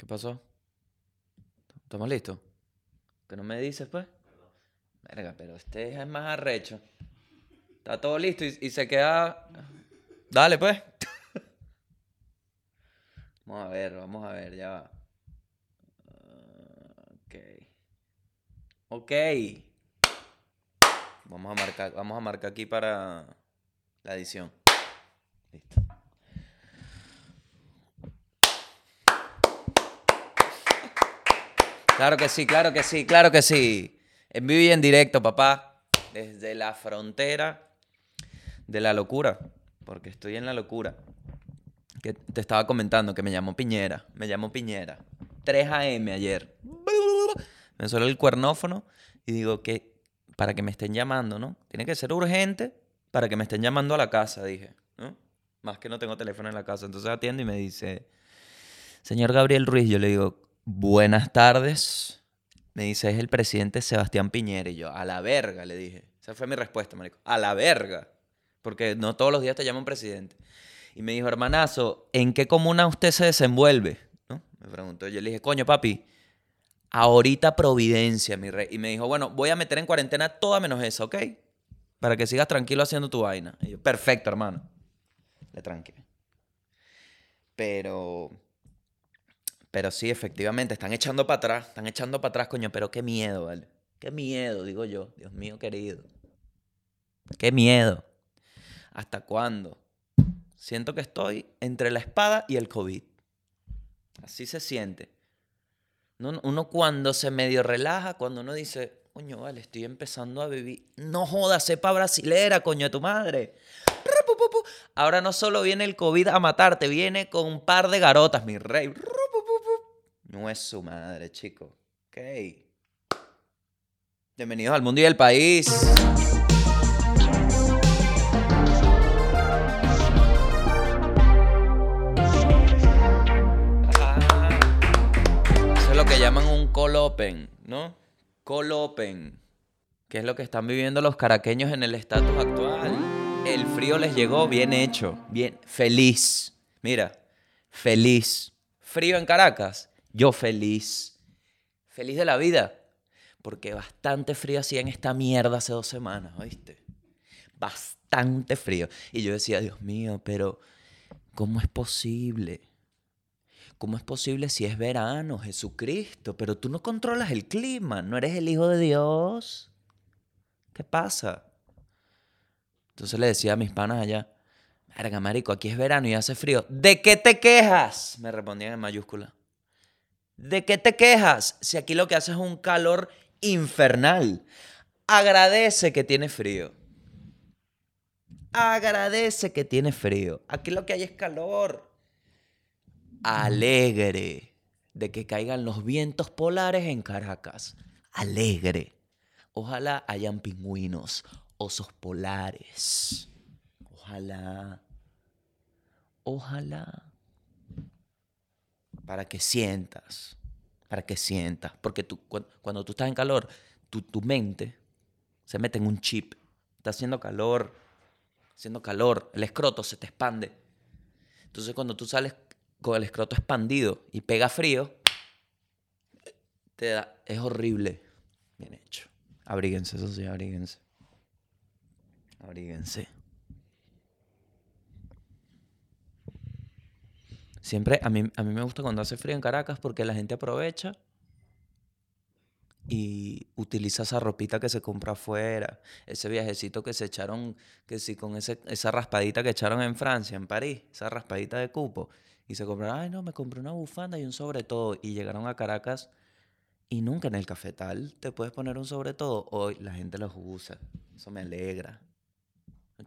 ¿Qué pasó? ¿Estamos listos? ¿Que no me dices, pues? Verga, pero este es más arrecho. Está todo listo y, y se queda... Dale, pues. vamos a ver, vamos a ver, ya va. Ok. Ok. Vamos a marcar, vamos a marcar aquí para la edición. Listo. Claro que sí, claro que sí, claro que sí. En vivo y en directo, papá. Desde la frontera de la locura. Porque estoy en la locura. Que te estaba comentando que me llamó Piñera. Me llamó Piñera. 3 a.m. ayer. Me suena el cuernófono y digo que para que me estén llamando, ¿no? Tiene que ser urgente para que me estén llamando a la casa, dije, ¿no? Más que no tengo teléfono en la casa. Entonces atiendo y me dice, señor Gabriel Ruiz, yo le digo, buenas tardes. Me dice, es el presidente Sebastián Piñera. Y yo, a la verga, le dije. Esa fue mi respuesta, marico. A la verga. Porque no todos los días te llaman presidente. Y me dijo, hermanazo, ¿en qué comuna usted se desenvuelve? ¿No? Me preguntó. Yo le dije, coño, papi, ahorita Providencia, mi rey. Y me dijo, bueno, voy a meter en cuarentena toda menos esa, ¿ok? Para que sigas tranquilo haciendo tu vaina. Y yo, perfecto, hermano. Le tranquilo. Pero pero sí, efectivamente, están echando para atrás, están echando para atrás, coño, pero qué miedo, ¿vale? Qué miedo, digo yo, Dios mío querido. Qué miedo. ¿Hasta cuándo? Siento que estoy entre la espada y el COVID. Así se siente. Uno cuando se medio relaja, cuando uno dice, coño, vale, estoy empezando a vivir. No jodas, sepa brasilera, coño de tu madre. Ahora no solo viene el COVID a matarte, viene con un par de garotas, mi rey. No es su madre, chico. Ok. Bienvenidos al mundo y el país. Eso es lo que llaman un colopen, ¿no? Colopen. ¿Qué es lo que están viviendo los caraqueños en el estatus actual? El frío les llegó bien hecho, bien feliz. Mira, feliz. Frío en Caracas yo feliz, feliz de la vida, porque bastante frío hacía en esta mierda hace dos semanas, ¿oíste? Bastante frío. Y yo decía, Dios mío, pero ¿cómo es posible? ¿Cómo es posible si es verano, Jesucristo? Pero tú no controlas el clima, no eres el Hijo de Dios. ¿Qué pasa? Entonces le decía a mis panas allá, verga, marico, aquí es verano y hace frío. ¿De qué te quejas? Me respondían en mayúscula. ¿De qué te quejas si aquí lo que hace es un calor infernal? Agradece que tiene frío. Agradece que tiene frío. Aquí lo que hay es calor. Alegre de que caigan los vientos polares en Caracas. Alegre. Ojalá hayan pingüinos, osos polares. Ojalá. Ojalá para que sientas, para que sientas. Porque tú, cuando tú estás en calor, tu, tu mente se mete en un chip. Está haciendo calor, haciendo calor, el escroto se te expande. Entonces cuando tú sales con el escroto expandido y pega frío, te da, es horrible. Bien hecho. Abríguense, eso sí, abríguense. Abríguense. Siempre, a mí, a mí me gusta cuando hace frío en Caracas porque la gente aprovecha y utiliza esa ropita que se compra afuera, ese viajecito que se echaron, que sí, con ese, esa raspadita que echaron en Francia, en París, esa raspadita de cupo, y se compraron, ay no, me compré una bufanda y un sobre todo, y llegaron a Caracas y nunca en el cafetal te puedes poner un sobre todo, hoy la gente los usa, eso me alegra.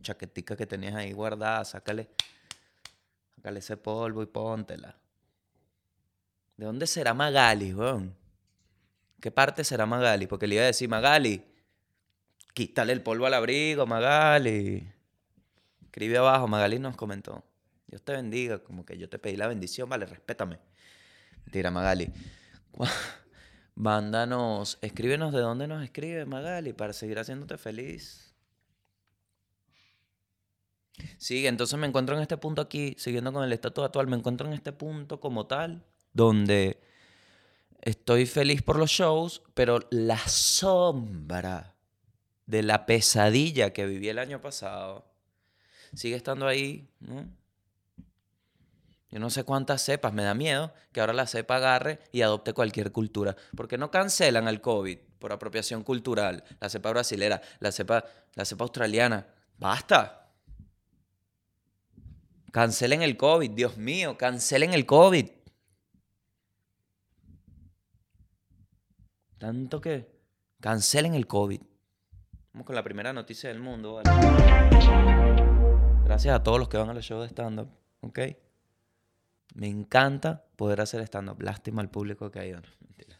Chaquetica que tenías ahí guardada, sácale Sácale ese polvo y póntela. ¿De dónde será Magali, weón? ¿Qué parte será Magali? Porque le iba a decir, Magali, quítale el polvo al abrigo, Magali. Escribe abajo, Magali nos comentó. Dios te bendiga, como que yo te pedí la bendición, vale, respétame. Tira, Magali. Mándanos, escríbenos de dónde nos escribe Magali para seguir haciéndote feliz. Sí, entonces me encuentro en este punto aquí, siguiendo con el estatus actual, me encuentro en este punto como tal, donde estoy feliz por los shows, pero la sombra de la pesadilla que viví el año pasado sigue estando ahí, ¿no? Yo no sé cuántas cepas, me da miedo que ahora la cepa agarre y adopte cualquier cultura. Porque no cancelan al COVID por apropiación cultural, la cepa brasilera, la cepa, la cepa australiana. Basta. Cancelen el COVID, Dios mío, cancelen el COVID. Tanto que cancelen el COVID. Vamos con la primera noticia del mundo. Gracias a todos los que van a los shows de stand-up, ¿ok? Me encanta poder hacer stand-up. Lástima al público que ha ido. mentira.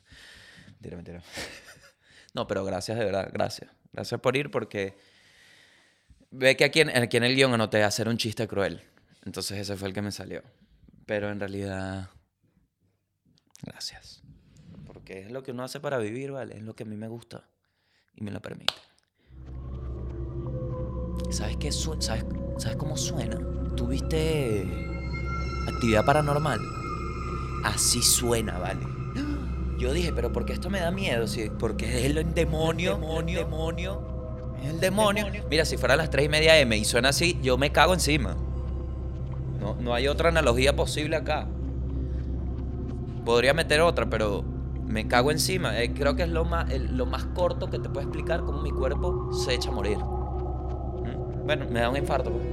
Mentira, mentira. No, pero gracias de verdad, gracias. Gracias por ir porque ve que aquí en, aquí en el guion anoté hacer un chiste cruel. Entonces ese fue el que me salió. Pero en realidad, gracias. Porque es lo que uno hace para vivir, ¿vale? Es lo que a mí me gusta y me lo permite. ¿Sabes qué? ¿Sabes, ¿Sabes cómo suena? ¿Tuviste actividad paranormal? Así suena, ¿vale? Yo dije, pero ¿por qué esto me da miedo? Sí, porque es el demonio, demonio, demonio. Es el demonio. Mira, si fuera a las 3 y media M y suena así, yo me cago encima. No, hay otra analogía posible acá. Podría meter otra, pero me cago encima. Eh, creo que es lo más, lo más corto que te puedo explicar cómo mi cuerpo se echa a morir. ¿Mm? Bueno, me da un infarto, pues.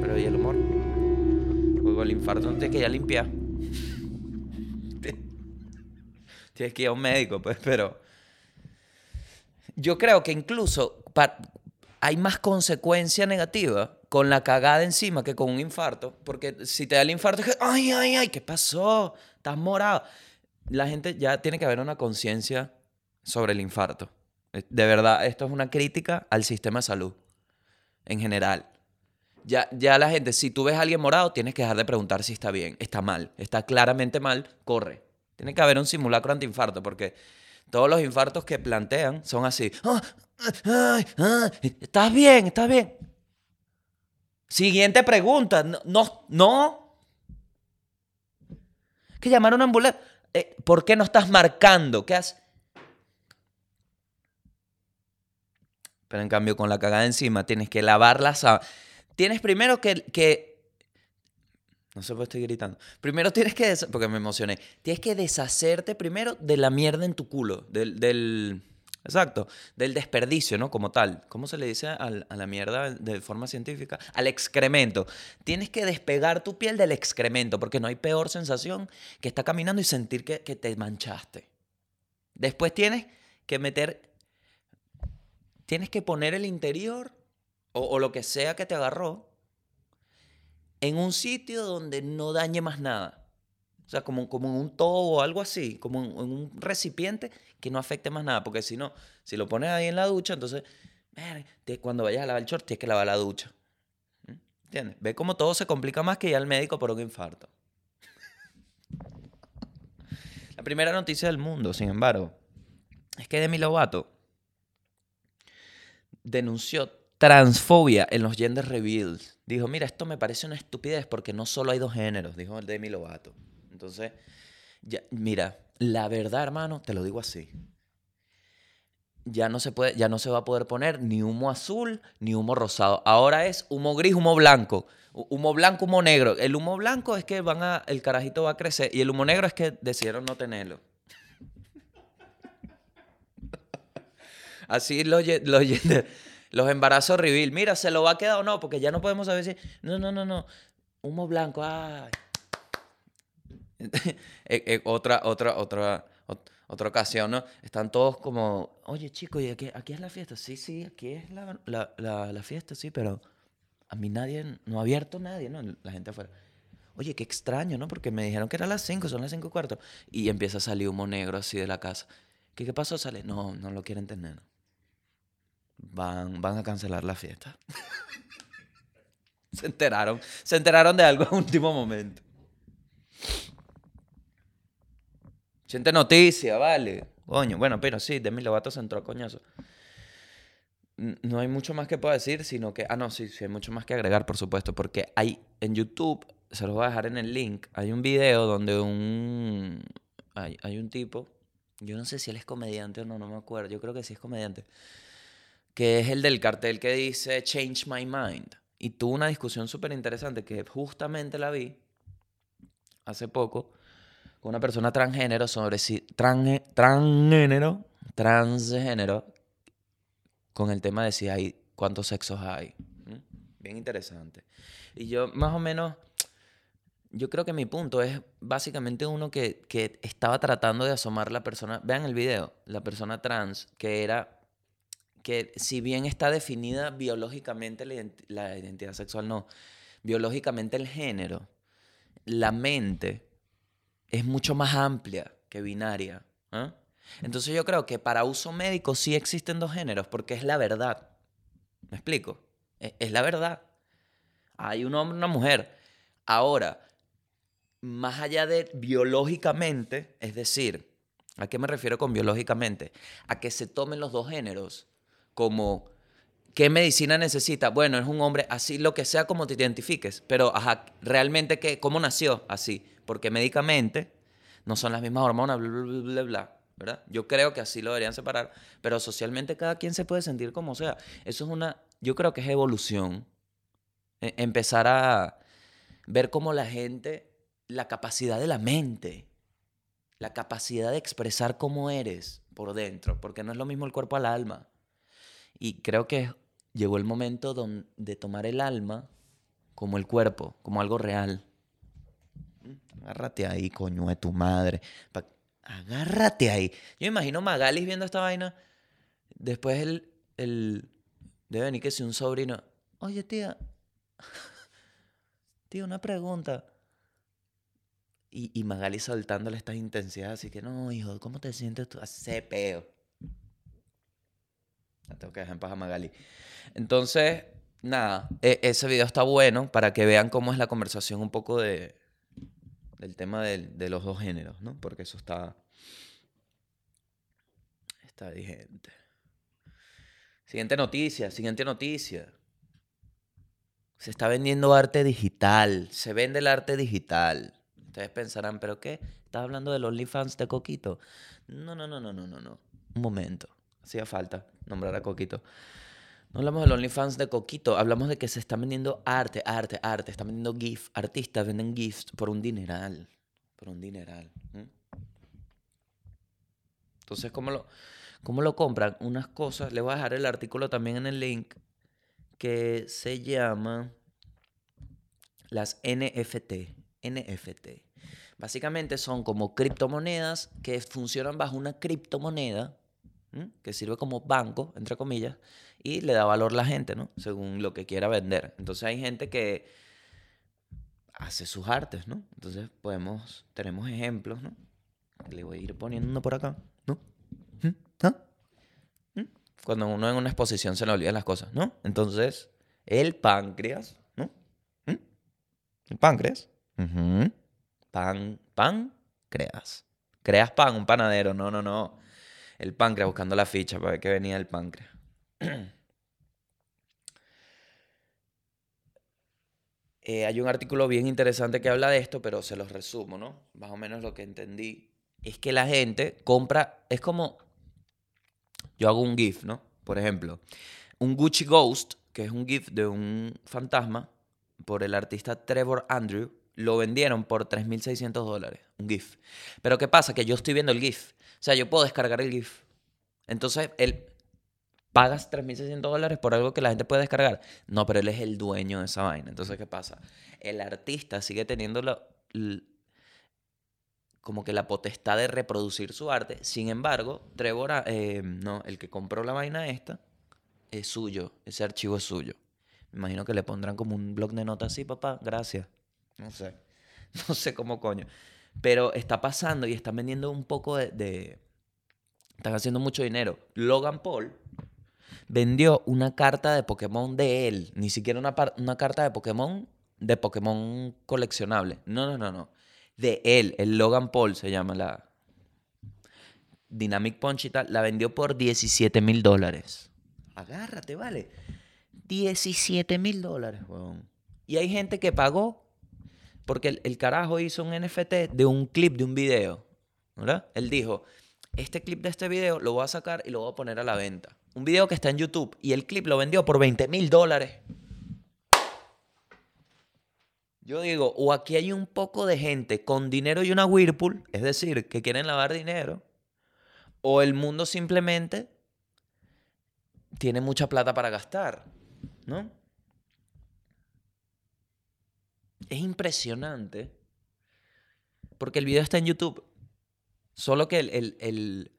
Pero ¿y el humor? Luego el infarto no tienes que ir a limpiar. Tienes que ir a un médico, pues, pero... Yo creo que incluso hay más consecuencia negativa con la cagada encima que con un infarto. Porque si te da el infarto es que, ay, ay, ay, ¿qué pasó? Estás morado. La gente ya tiene que haber una conciencia sobre el infarto. De verdad, esto es una crítica al sistema de salud en general. Ya, ya la gente, si tú ves a alguien morado, tienes que dejar de preguntar si está bien, está mal, está claramente mal, corre. Tiene que haber un simulacro antiinfarto porque todos los infartos que plantean son así. "Ah, ¿Estás bien? ¿Estás bien? Siguiente pregunta. No, no. no. Que llamar a una ambulancia. Eh, ¿Por qué no estás marcando? ¿Qué haces? Pero en cambio, con la cagada encima, tienes que lavar la sábana. Tienes primero que. No sé por qué estoy gritando. Primero tienes que. Porque me emocioné. Tienes que deshacerte primero de la mierda en tu culo. Del exacto. Del desperdicio, ¿no? Como tal. ¿Cómo se le dice a la mierda de forma científica? Al excremento. Tienes que despegar tu piel del excremento. Porque no hay peor sensación que estar caminando y sentir que, te manchaste. Después tienes que meter tienes que poner el interior o lo que sea que te agarró en un sitio donde no dañe más nada. O sea, como, como en un tobo o algo así, como en, un recipiente que no afecte más nada. Porque si no, si lo pones ahí en la ducha, entonces, te- cuando vayas a lavar el short, tienes que lavar la ducha. ¿Mm? ¿Entiendes? Ve cómo todo se complica más que ir al médico por un infarto. La primera noticia del mundo, sin embargo, es que Demi Lovato denunció transfobia en los gender reveals. Dijo, mira, esto me parece una estupidez porque no solo hay dos géneros, dijo Demi Lovato. Entonces, ya, mira, la verdad, hermano, te lo digo así. Ya no se puede, ya no se va a poder poner ni humo azul ni humo rosado. Ahora es humo gris, humo blanco. Hu- Humo blanco, humo negro. El humo blanco es que van a, el carajito va a crecer y el humo negro es que decidieron no tenerlo. Así los, los, los embarazos reveal. Mira, ¿se lo va a quedar o no? Porque ya no podemos saber si... No, no, no, no. Humo blanco, ay. Eh, eh, otra, otra, otra, ot- otra ocasión, ¿no? Están todos como, oye, chico, ¿y aquí, aquí es la fiesta? Sí, sí, aquí es la, la, la, la fiesta, sí, pero a mí nadie, no ha abierto nadie, ¿no? La gente afuera. Oye, qué extraño, ¿no? Porque me dijeron que era las 5, son las 5 y cuarto. Y empieza a salir humo negro así de la casa. ¿Qué, qué pasó? Sale, no, no lo quieren tener. Van, van a cancelar la fiesta. se enteraron, se enteraron de algo a último momento. Siente noticia, vale. Coño, bueno, pero sí, Demi Lovato se entró coñazo. No hay mucho más que pueda decir, sino que... Ah, no, sí, sí, hay mucho más que agregar, por supuesto, porque hay en YouTube se los voy a dejar en el link. Hay un video donde un. Hay, hay un tipo. Yo no sé si él es comediante o no, no me acuerdo. Yo creo que sí es comediante. Que es el del cartel que dice Change My Mind. Y tuvo una discusión súper interesante que justamente la vi hace poco con una persona transgénero sobre si. Trans, transgénero. Transgénero. Con el tema de si hay. cuántos sexos hay. ¿Mm? Bien interesante. Y yo, más o menos yo creo que mi punto es básicamente uno que, que, estaba tratando de asomar la persona, vean el video, la persona trans, que era que si bien está definida biológicamente la, identidad sexual, no, biológicamente el género, la mente es mucho más amplia que binaria. ¿ah? Entonces yo creo que para uso médico sí existen dos géneros, porque es la verdad. ¿Me explico? Es, es la verdad. Hay un hombre y una mujer. Ahora, más allá de biológicamente, es decir, ¿a qué me refiero con biológicamente? A que se tomen los dos géneros como ¿qué medicina necesita? Bueno, es un hombre, así lo que sea como te identifiques, pero ajá, realmente qué, cómo nació así, porque médicamente no son las mismas hormonas, bla, bla, bla, bla, ¿verdad? Yo creo que así lo deberían separar, pero socialmente cada quien se puede sentir como sea. Eso es una, yo creo que es evolución. E, empezar a ver cómo la gente la capacidad de la mente, la capacidad de expresar cómo eres por dentro, porque no es lo mismo el cuerpo al alma. Y creo que llegó el momento de tomar el alma como el cuerpo, como algo real. Agárrate ahí, coño de tu madre. Agárrate ahí. Yo imagino Magalis viendo esta vaina. Después el, el debe venir que si un sobrino. Oye, tía. tía, una pregunta. Y, y Magali soltándole estas intensidades, así que no, hijo, ¿cómo te sientes tú? Hace peo. La tengo que dejar en paz a Magali. Entonces, nada, e, ese video está bueno para que vean cómo es la conversación un poco de, del tema de, de los dos géneros, ¿no? Porque eso está, está vigente. Siguiente noticia, siguiente noticia. Se está vendiendo arte digital. Se vende el arte digital. Ustedes pensarán, ¿pero qué? ¿Estás hablando del OnlyFans de Coquito? No, no, no, no, no, no, no. Un momento. Hacía falta nombrar a Coquito. No hablamos del OnlyFans de Coquito, hablamos de que se está vendiendo arte, arte, arte. Están vendiendo GIF. Artistas venden GIFs por un dineral. Por un dineral. Entonces, ¿cómo lo, ¿cómo lo compran? Unas cosas. Le voy a dejar el artículo también en el link que se llama las NFT. NFT. Básicamente son como criptomonedas que funcionan bajo una criptomoneda que sirve como banco, entre comillas, y le da valor a la gente, ¿no? Según lo que quiera vender. Entonces hay gente que hace sus artes, ¿no? Entonces podemos, tenemos ejemplos, ¿no? Le voy a ir poniendo uno por acá, ¿no? ¿Ah? Cuando uno en una exposición se le olvidan las cosas, ¿no? Entonces, el páncreas, ¿no? El páncreas Pan, pan, creas. Creas pan, un panadero. No, no, no. El páncreas, buscando la ficha para ver qué venía el páncreas. Eh, hay un artículo bien interesante que habla de esto, pero se los resumo, ¿no? Más o menos lo que entendí. Es que la gente compra, es como, yo hago un GIF, ¿no? Por ejemplo, un Gucci Ghost, que es un GIF de un fantasma, por el artista Trevor Andrew, lo vendieron por 3.600 dólares, un GIF. Pero ¿qué pasa? Que yo estoy viendo el GIF. O sea, yo puedo descargar el GIF. Entonces, él pagas 3.600 dólares por algo que la gente puede descargar. No, pero él es el dueño de esa vaina. Entonces, ¿qué pasa? El artista sigue teniendo como que la potestad de reproducir su arte. Sin embargo, Trevor, eh, no, el que compró la vaina esta, es suyo. Ese archivo es suyo. Me imagino que le pondrán como un blog de notas así, papá, gracias. No sé. No sé cómo coño. Pero está pasando y están vendiendo un poco de, Están haciendo mucho dinero. Logan Paul vendió una carta de Pokémon de él. Ni siquiera una, una carta de Pokémon de Pokémon coleccionable. No, no, no, no. De él. El Logan Paul se llama la... Dynamic Punch. La vendió por 17 mil dólares. Agárrate, vale. 17 mil dólares, weón. Y hay gente que pagó Porque el, carajo hizo un NFT de un clip de un video. ¿Verdad? Él dijo, este clip de este video lo voy a sacar y lo voy a poner a la venta. Un video que está en YouTube y el clip lo vendió por 20 mil dólares. Yo digo, o aquí hay un poco de gente con dinero y una Whirlpool, es decir, que quieren lavar dinero, o el mundo simplemente tiene mucha plata para gastar, ¿no? Es impresionante, porque el video está en YouTube, solo que el, el,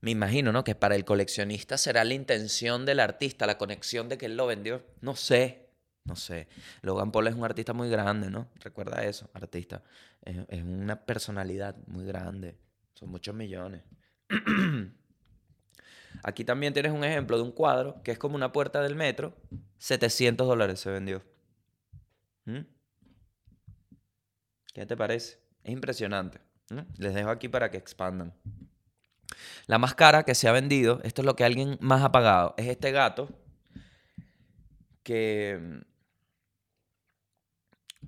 me imagino, ¿no? Que para el coleccionista será la intención del artista, la conexión de que él lo vendió, no sé, no sé. Logan Paul es un artista muy grande, ¿no? Recuerda eso, artista. Es, una personalidad muy grande. Son muchos millones. Aquí también tienes un ejemplo de un cuadro que es como una puerta del metro. 700 dólares se vendió. ¿Mm? ¿Qué te parece? Es impresionante. Les dejo aquí para que expandan. La más cara que se ha vendido, esto es lo que alguien más ha pagado, es este gato que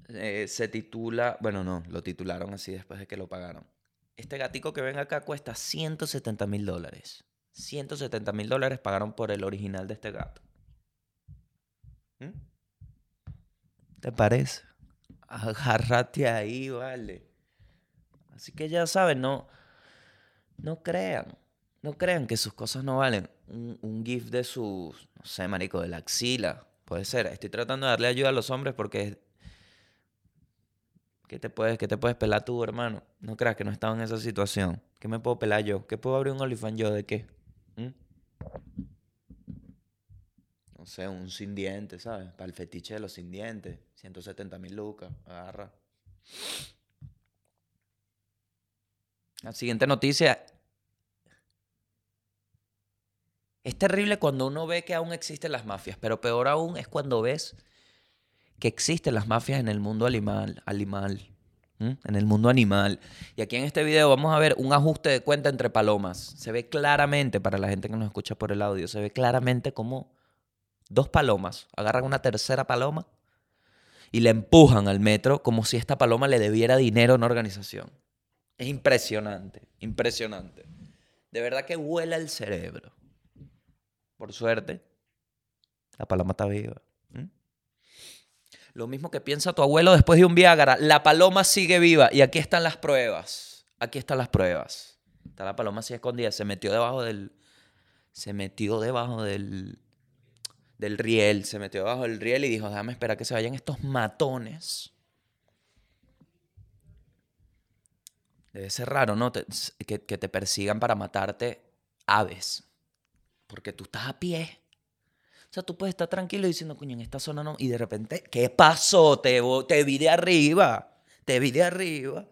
eh, se titula, bueno, no, lo titularon así después de que lo pagaron. Este gatico que ven acá cuesta 170 mil dólares. 170 mil dólares pagaron por el original de este gato. ¿Mm? ¿Te parece? Agárrate ahí, vale. Así que ya saben, no, no crean. No crean que sus cosas no valen. Un, un GIF de sus, no sé, marico, de la axila. Puede ser. Estoy tratando de darle ayuda a los hombres porque ¿Qué te puedes, qué te puedes pelar tú, hermano? No creas que no estaba en esa situación. ¿Qué me puedo pelar yo? ¿Qué puedo abrir un OnlyFans yo de qué? ¿Mm? No sé, un sin dientes, ¿sabes? Para el fetiche de los sin dientes. 170 mil lucas. Agarra. La siguiente noticia. Es terrible cuando uno ve que aún existen las mafias, pero peor aún es cuando ves que existen las mafias en el mundo animal, animal en el mundo animal. Y aquí en este video vamos a ver un ajuste de cuenta entre palomas. Se ve claramente, para la gente que nos escucha por el audio, se ve claramente como dos palomas agarran una tercera paloma y le empujan al metro como si esta paloma le debiera dinero a una organización. Es impresionante, impresionante. De verdad que huela el cerebro. Por suerte, la paloma está viva. Lo mismo que piensa tu abuelo después de un Viagra. La paloma sigue viva y aquí están las pruebas. Aquí están las pruebas. Está la paloma así escondida. Se metió debajo del... Se metió debajo del... Del riel. Se metió debajo del riel y dijo, déjame esperar que se vayan estos matones. Debe ser raro, ¿no? que, que te persigan para matarte aves. Porque tú estás a pie. O sea, tú puedes estar tranquilo diciendo, coño, en esta zona no. Y de repente, ¿qué pasó? Te, te vi de arriba. Te vi de arriba.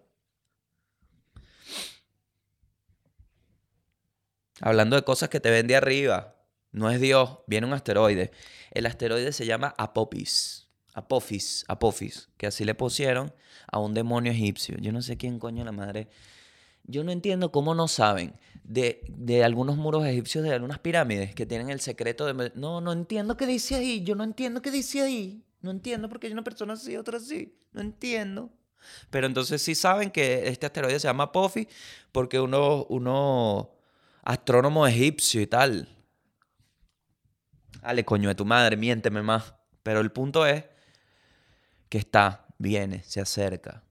Hablando de cosas que te ven de arriba. No es Dios, viene un asteroide. El asteroide se llama Apophis. Apophis, Apophis, que así le pusieron a un demonio egipcio. Yo no sé quién coño la madre yo no entiendo cómo no saben de, algunos muros egipcios, de algunas pirámides que tienen el secreto de... No, no entiendo qué dice ahí. Yo no entiendo qué dice ahí. No entiendo porque hay una persona así, otra así. No entiendo. Pero entonces sí saben que este asteroide se llama Pofi porque uno, uno astrónomo egipcio y tal. Dale, coño de tu madre, miénteme más. Pero el punto es que está, viene, se acerca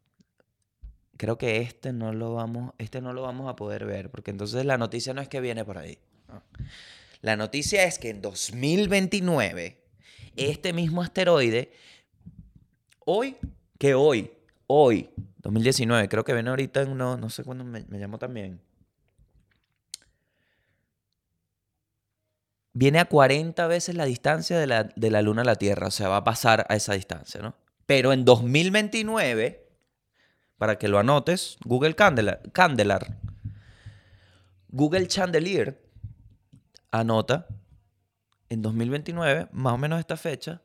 creo que este no lo vamos, este no lo vamos a poder ver, porque entonces la noticia no es que viene por ahí. La noticia es que en 2029, este mismo asteroide, hoy, que hoy, hoy, 2019, creo que viene ahorita en uno, no sé cuándo me, llamo también. Viene a 40 veces la distancia de la, de la Luna a la Tierra, o sea, va a pasar a esa distancia, ¿no? Pero en 2029 para que lo anotes, Google Candelar. Google Chandelier anota en 2029, más o menos esta fecha,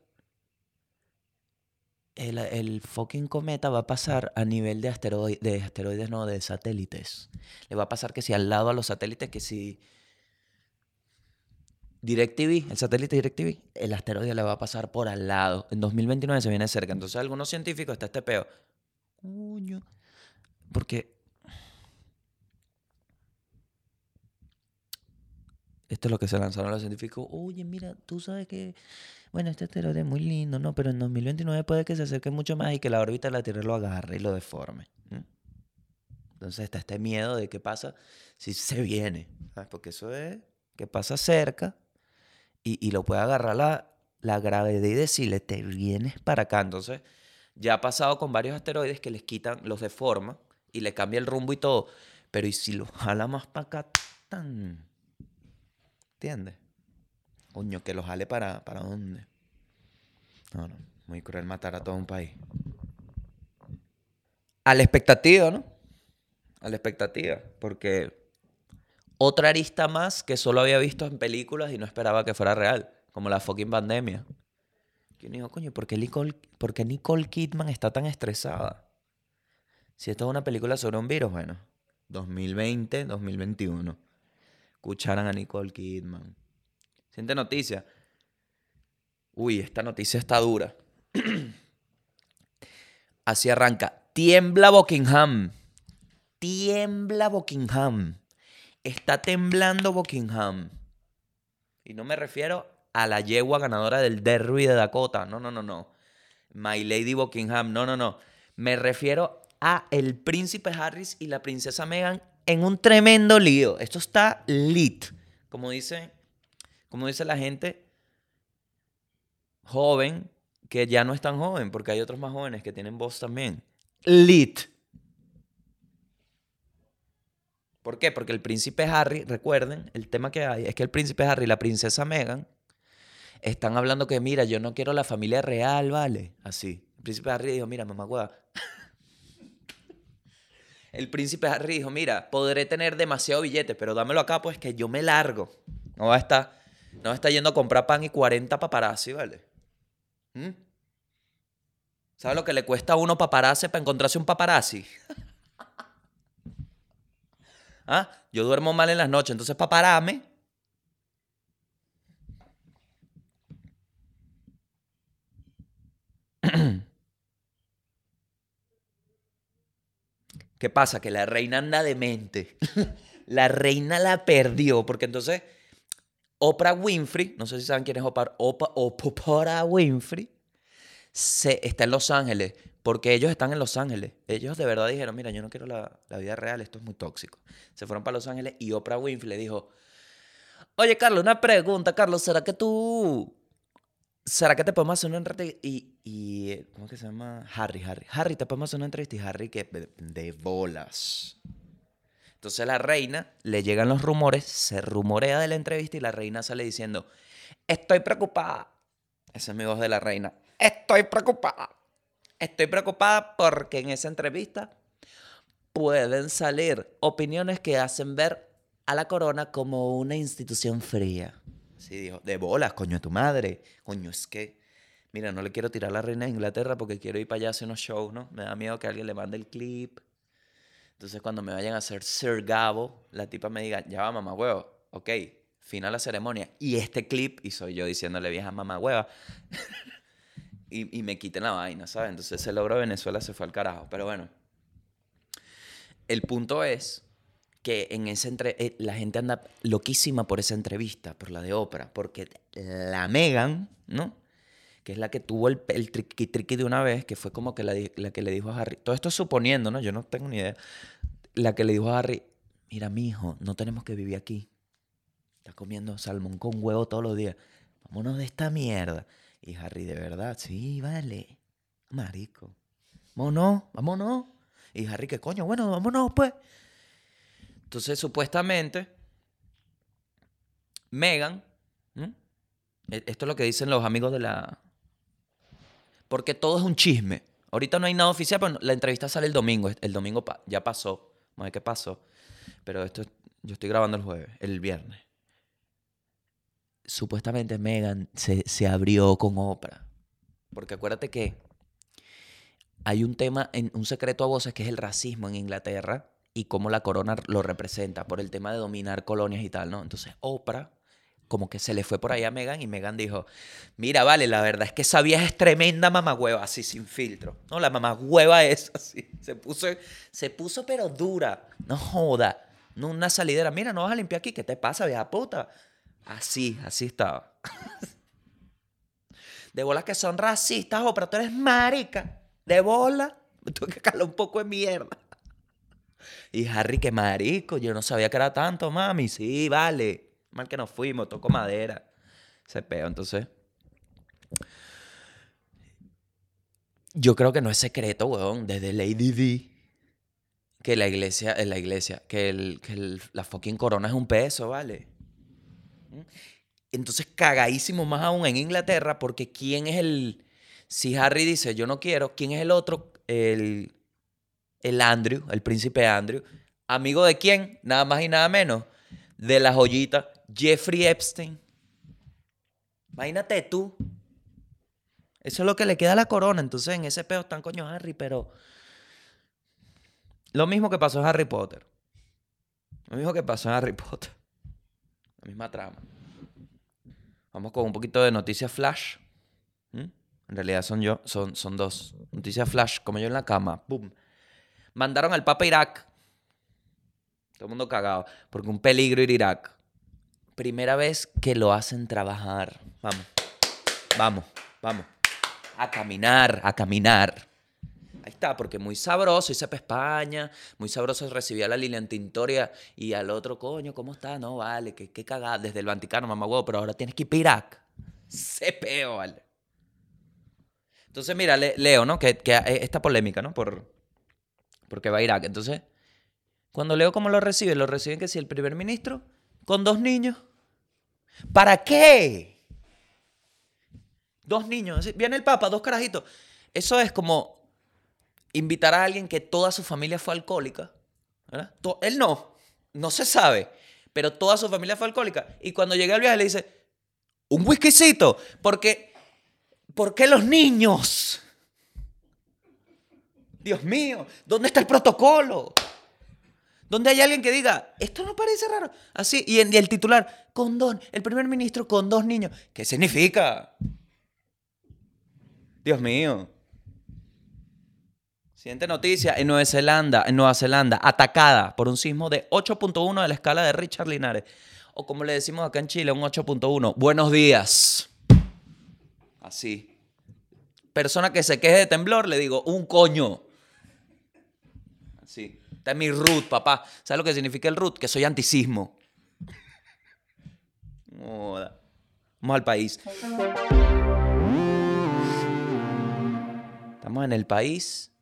el, fucking cometa va a pasar a nivel de asteroides, de asteroides, no, de satélites. Le va a pasar que si al lado a los satélites, que si DirecTV, el satélite DirecTV, el asteroide le va a pasar por al lado. En 2029 se viene cerca. Entonces, algunos científicos está este peo coño. Porque esto es lo que se lanzaron los científicos. Oye, mira, tú sabes que, bueno, este asteroide es muy lindo, ¿no? Pero en 2029 puede que se acerque mucho más y que la órbita de la Tierra lo agarre y lo deforme. Entonces está este miedo de qué pasa si se viene, ¿sabes? Porque eso es que pasa cerca y, y lo puede agarrar la, la gravedad y decirle, te vienes para acá. Entonces, ya ha pasado con varios asteroides que les quitan, los deforman y le cambia el rumbo y todo. Pero ¿y si lo jala más para acá? Tan... ¿Entiendes? Coño, que lo jale para, para dónde. No, no, muy cruel matar a todo un país. A la expectativa, ¿no? A la expectativa, porque otra arista más que solo había visto en películas y no esperaba que fuera real, como la fucking pandemia. ¿Quién dijo, coño, ¿por qué, Nicole, ¿por qué Nicole Kidman está tan estresada? Si esto es una película sobre un virus, bueno, 2020, 2021. Escucharan a Nicole Kidman. Siente noticia. Uy, esta noticia está dura. Así arranca. Tiembla Buckingham. Tiembla Buckingham. Está temblando Buckingham. Y no me refiero a la yegua ganadora del Derby de Dakota. No, no, no, no. My Lady Buckingham. No, no, no. Me refiero a el príncipe Harris y la princesa Meghan en un tremendo lío. Esto está lit. Como dice, como dice la gente joven, que ya no es tan joven, porque hay otros más jóvenes que tienen voz también. Lit. ¿Por qué? Porque el príncipe Harry, recuerden, el tema que hay es que el príncipe Harry y la princesa Meghan están hablando que, mira, yo no quiero la familia real, ¿vale? Así. El príncipe Harry dijo, mira, mamá, hueva. El príncipe Harry dijo, mira, podré tener demasiado billete, pero dámelo acá, pues que yo me largo. No va a estar, no va a estar yendo a comprar pan y 40 paparazzi, ¿vale? ¿Mm? ¿Sabes lo que le cuesta a uno paparazzi para encontrarse un paparazzi? ¿Ah? Yo duermo mal en las noches, entonces paparame. ¿Qué pasa? Que la reina anda demente. la reina la perdió, porque entonces Oprah Winfrey, no sé si saben quién es Oprah, Oprah, Oprah Winfrey, se, está en Los Ángeles, porque ellos están en Los Ángeles. Ellos de verdad dijeron, mira, yo no quiero la, la vida real, esto es muy tóxico. Se fueron para Los Ángeles y Oprah Winfrey dijo, oye Carlos, una pregunta, Carlos, ¿será que tú ¿será que te podemos hacer una entrevista? Y, y, ¿cómo que se llama? Harry, Harry. Harry, te podemos hacer una entrevista. Y Harry, que de, bolas. Entonces la reina, le llegan los rumores, se rumorea de la entrevista y la reina sale diciendo, estoy preocupada. Esa es mi voz de la reina. Estoy preocupada. Estoy preocupada porque en esa entrevista pueden salir opiniones que hacen ver a la corona como una institución fría. Sí, dijo, de bolas, coño, tu madre. Coño, es que, mira, no le quiero tirar a la reina de Inglaterra porque quiero ir para allá a hacer unos shows, ¿no? Me da miedo que alguien le mande el clip. Entonces, cuando me vayan a hacer Sir Gabo, la tipa me diga, ya va, mamá huevo, ok, final la ceremonia. Y este clip, y soy yo diciéndole vieja mamá hueva, y, y me quiten la vaina, ¿sabes? Entonces, ese logro de Venezuela se fue al carajo. Pero bueno, el punto es que en esa entre eh, la gente anda loquísima por esa entrevista, por la de Oprah, porque la Megan, ¿no? Que es la que tuvo el, el triqui triqui de una vez, que fue como que la, la, que le dijo a Harry, todo esto suponiendo, ¿no? Yo no tengo ni idea. La que le dijo a Harry, mira, mi hijo, no tenemos que vivir aquí. Está comiendo salmón con huevo todos los días. Vámonos de esta mierda. Y Harry, de verdad, sí, vale. Marico. Vámonos, vámonos. Y Harry, ¿qué coño? Bueno, vámonos, pues. Entonces, supuestamente, Megan, e, esto es lo que dicen los amigos de la... Porque todo es un chisme. Ahorita no hay nada oficial, pero la entrevista sale el domingo. El domingo ya pasó. No sé qué pasó. Pero esto yo estoy grabando el jueves, el viernes. Supuestamente Megan se, se abrió con Oprah. Porque acuérdate que hay un tema, un secreto a voces que es el racismo en Inglaterra y cómo la corona lo representa por el tema de dominar colonias y tal, ¿no? Entonces Oprah como que se le fue por ahí a Megan y Megan dijo, mira, vale, la verdad es que esa vieja es tremenda mamagüeva, así sin filtro. No, la mamagüeva es así. Se puso, se puso pero dura. No joda. No una salidera. Mira, no vas a limpiar aquí. ¿Qué te pasa, vieja puta? Así, así estaba. De bolas que son racistas, o pero tú eres marica. De bola. Me tuve que calar un poco de mierda. Y Harry, que marico. Yo no sabía que era tanto, mami. Sí, vale. Mal que nos fuimos, tocó madera. Se peo, entonces. Yo creo que no es secreto, weón, desde Lady D. Que la iglesia, en la iglesia, que, el, que la fucking corona es un peso, ¿vale? Entonces, cagadísimo más aún en Inglaterra, porque ¿quién es el. Si Harry dice yo no quiero, ¿quién es el otro? El, el Andrew, el príncipe Andrew. ¿Amigo de quién? Nada más y nada menos. De la joyita Jeffrey Epstein. Imagínate tú. Eso es lo que le queda a la corona. Entonces en ese peo están coño Harry, pero. Lo mismo que pasó en Harry Potter. Lo mismo que pasó en Harry Potter. La misma trama. Vamos con un poquito de noticias flash. En realidad son yo, son, son dos. Noticias flash, como yo en la cama. ¡Bum! Mandaron al Papa Irak. Todo el mundo cagado. Porque un peligro ir a Irak. Primera vez que lo hacen trabajar. Vamos, vamos, vamos. A caminar, a caminar. Ahí está, porque muy sabroso, hice para España, muy sabroso recibía a la Lilian Tintoria y al otro, coño, ¿cómo está? No, vale, qué, qué cagada, desde el Vaticano, mamá huevo, pero ahora tienes que ir a Irak. Se peo, vale. Entonces, mira, leo, ¿no? Que, que esta polémica, ¿no? Por, porque va a Irak. Entonces, cuando leo cómo lo reciben, lo reciben que si el primer ministro con dos niños. ¿Para qué? Dos niños. Viene el Papa, dos carajitos. Eso es como invitar a alguien que toda su familia fue alcohólica. Él no, no se sabe, pero toda su familia fue alcohólica. Y cuando llega al viaje le dice, un whiskycito, porque, ¿por qué los niños? Dios mío, ¿dónde está el protocolo? Donde hay alguien que diga, esto no parece raro. Así, y, en, el titular, con dos, el primer ministro con dos niños. ¿Qué significa? Dios mío. Siguiente noticia, en Nueva Zelanda, en Nueva Zelanda, atacada por un sismo de 8.1 de la escala de Richard Linares. O como le decimos acá en Chile, un 8.1. Buenos días. Así. Persona que se queje de temblor, le digo, un coño. Así. Está mi root, papá. ¿Sabes lo que significa el root? Que soy antisismo. Vamos al país. Estamos en el país.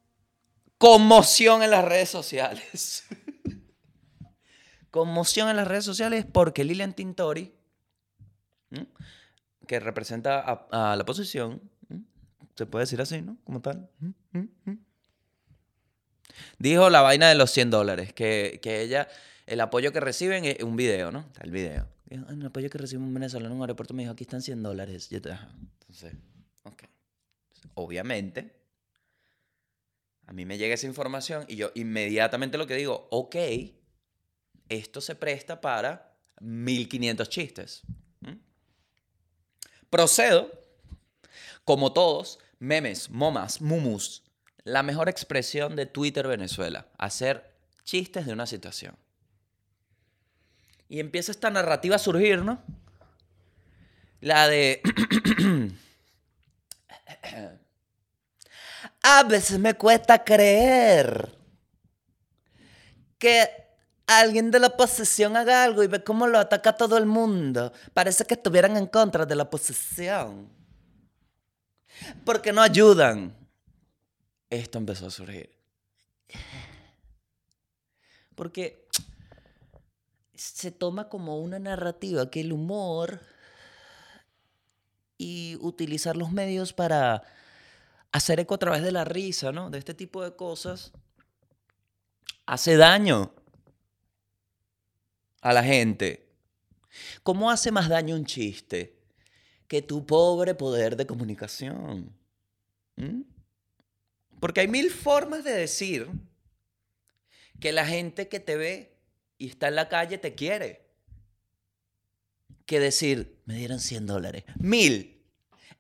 Conmoción en las redes sociales. Conmoción en las redes sociales porque Lilian Tintori, que representa a, la oposición, se puede decir así, ¿no? Como tal. Dijo la vaina de los 100 dólares, que, ella, el apoyo que reciben es un video, ¿no? El video. el apoyo que recibe un venezolano en un aeropuerto me dijo, aquí están 100 dólares. Entonces, ok. obviamente, a mí me llega esa información y yo inmediatamente lo que digo, ok, esto se presta para 1500 chistes. Procedo, como todos, memes, momas, mumus, la mejor expresión de Twitter Venezuela, hacer chistes de una situación. Y empieza esta narrativa a surgir, ¿no? La de... a veces me cuesta creer que alguien de la oposición haga algo y ve cómo lo ataca todo el mundo. Parece que estuvieran en contra de la oposición. Porque no ayudan esto empezó a surgir. Porque se toma como una narrativa que el humor y utilizar los medios para hacer eco a través de la risa, ¿no? De este tipo de cosas, hace daño a la gente. ¿Cómo hace más daño un chiste que tu pobre poder de comunicación? ¿Mm? Porque hay mil formas de decir que la gente que te ve y está en la calle te quiere. que decir, me dieron 100 dólares. Mil.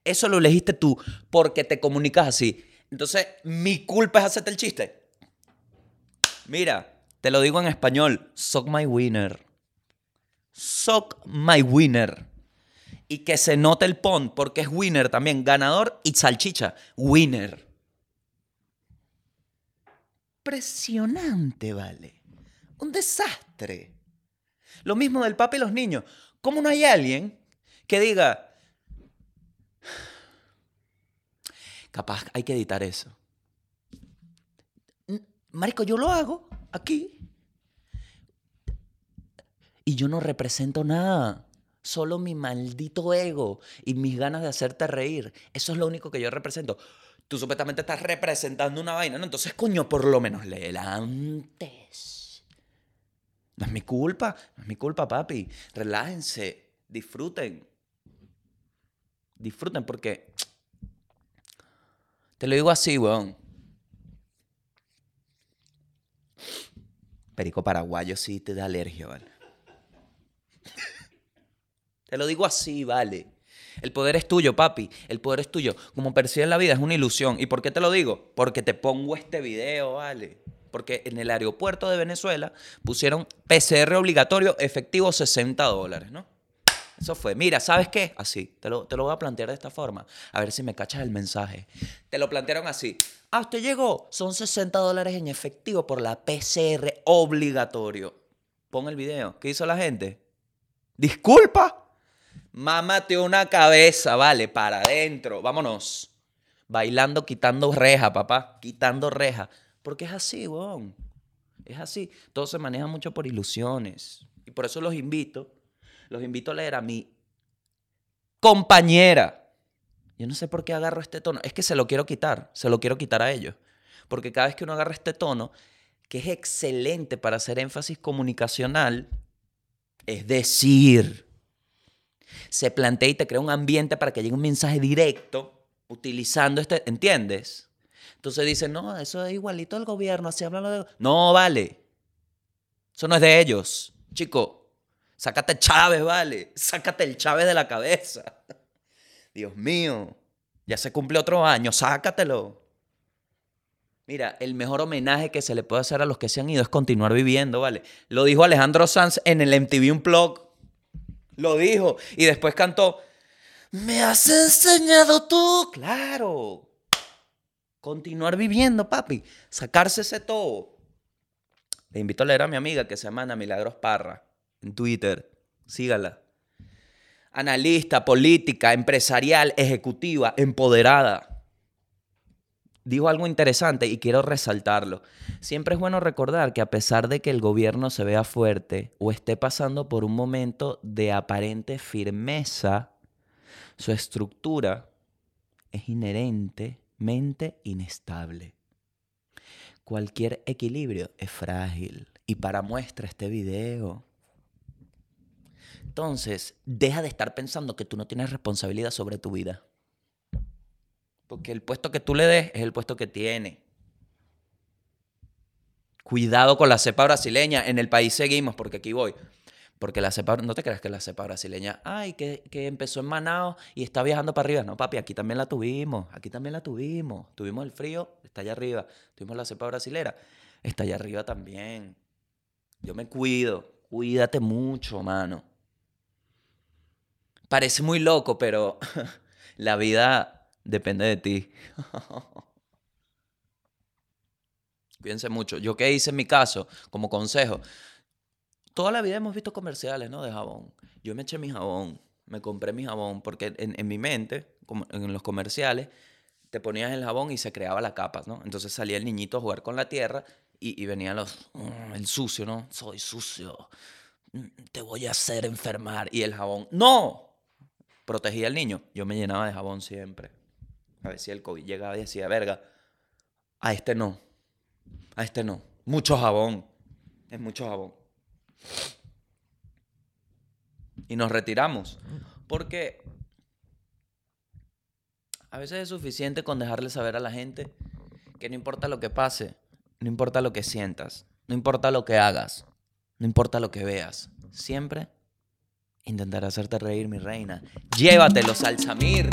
Eso lo elegiste tú porque te comunicas así. Entonces, mi culpa es hacerte el chiste. Mira, te lo digo en español. Sock my winner. Sock my winner. Y que se note el pon porque es winner también. Ganador y salchicha. Winner. Impresionante, vale. Un desastre. Lo mismo del papá y los niños. ¿Cómo no hay alguien que diga, capaz hay que editar eso? Marico, yo lo hago aquí. Y yo no represento nada. Solo mi maldito ego y mis ganas de hacerte reír. Eso es lo único que yo represento. Tú supuestamente estás representando una vaina, ¿no? Entonces, coño, por lo menos léela antes. No es mi culpa, no es mi culpa, papi. Relájense, disfruten. Disfruten porque... Te lo digo así, weón. Perico paraguayo sí te da alergia, ¿vale? te lo digo así, ¿vale? El poder es tuyo, papi. El poder es tuyo. Como percibes la vida es una ilusión. ¿Y por qué te lo digo? Porque te pongo este video, ¿vale? porque en el aeropuerto de Venezuela pusieron PCR obligatorio, efectivo 60 dólares, ¿no? Eso fue. Mira, ¿sabes qué? Así, te lo, te lo voy a plantear de esta forma. A ver si me cachas el mensaje. Te lo plantearon así. Ah, usted llegó. Son 60 dólares en efectivo por la PCR obligatorio. Pon el video. ¿Qué hizo la gente? Disculpa. Mámate una cabeza, vale, para adentro. Vámonos. Bailando, quitando reja, papá. Quitando reja. Porque es así, weón. Es así. Todo se maneja mucho por ilusiones. Y por eso los invito, los invito a leer a mi compañera. Yo no sé por qué agarro este tono. Es que se lo quiero quitar. Se lo quiero quitar a ellos. Porque cada vez que uno agarra este tono, que es excelente para hacer énfasis comunicacional, es decir, se plantea y te crea un ambiente para que llegue un mensaje directo utilizando este, ¿entiendes? Entonces dicen, no, eso es igualito al gobierno, así hablan de... No, vale. Eso no es de ellos. Chico, sácate Chávez, vale. Sácate el Chávez de la cabeza. Dios mío, ya se cumple otro año, sácatelo. Mira, el mejor homenaje que se le puede hacer a los que se han ido es continuar viviendo, ¿vale? Lo dijo Alejandro Sanz en el MTV Unplugged. Lo dijo. Y después cantó, me has enseñado tú. Claro, Continuar viviendo, papi. Sacarse ese todo. Le invito a leer a mi amiga que se llama Milagros Parra en Twitter. Sígala. Analista, política, empresarial, ejecutiva, empoderada. Dijo algo interesante y quiero resaltarlo. Siempre es bueno recordar que a pesar de que el gobierno se vea fuerte o esté pasando por un momento de aparente firmeza, su estructura es inherente mente inestable. Cualquier equilibrio es frágil. Y para muestra este video. Entonces, deja de estar pensando que tú no tienes responsabilidad sobre tu vida. Porque el puesto que tú le des es el puesto que tiene. Cuidado con la cepa brasileña. En el país seguimos, porque aquí voy. Porque la cepa, no te creas que la cepa brasileña, ay, que, que empezó en Manao y está viajando para arriba. No, papi, aquí también la tuvimos, aquí también la tuvimos. Tuvimos el frío, está allá arriba. Tuvimos la cepa brasilera, está allá arriba también. Yo me cuido, cuídate mucho, mano. Parece muy loco, pero la vida depende de ti. Cuídense mucho. Yo qué hice en mi caso, como consejo, toda la vida hemos visto comerciales, ¿no? De jabón. Yo me eché mi jabón, me compré mi jabón, porque en, mi mente, como en los comerciales, te ponías el jabón y se creaba la capa, ¿no? Entonces salía el niñito a jugar con la tierra y, y venía los, mm, el sucio, ¿no? Soy sucio, mm, te voy a hacer enfermar. Y el jabón, ¡no! Protegía al niño. Yo me llenaba de jabón siempre. A ver si el COVID llegaba y decía, verga, a este no, a este no. Mucho jabón, es mucho jabón. Y nos retiramos. Porque a veces es suficiente con dejarle saber a la gente que no importa lo que pase, no importa lo que sientas, no importa lo que hagas, no importa lo que veas, siempre Intentaré hacerte reír, mi reina. Llévatelo, Salsamir.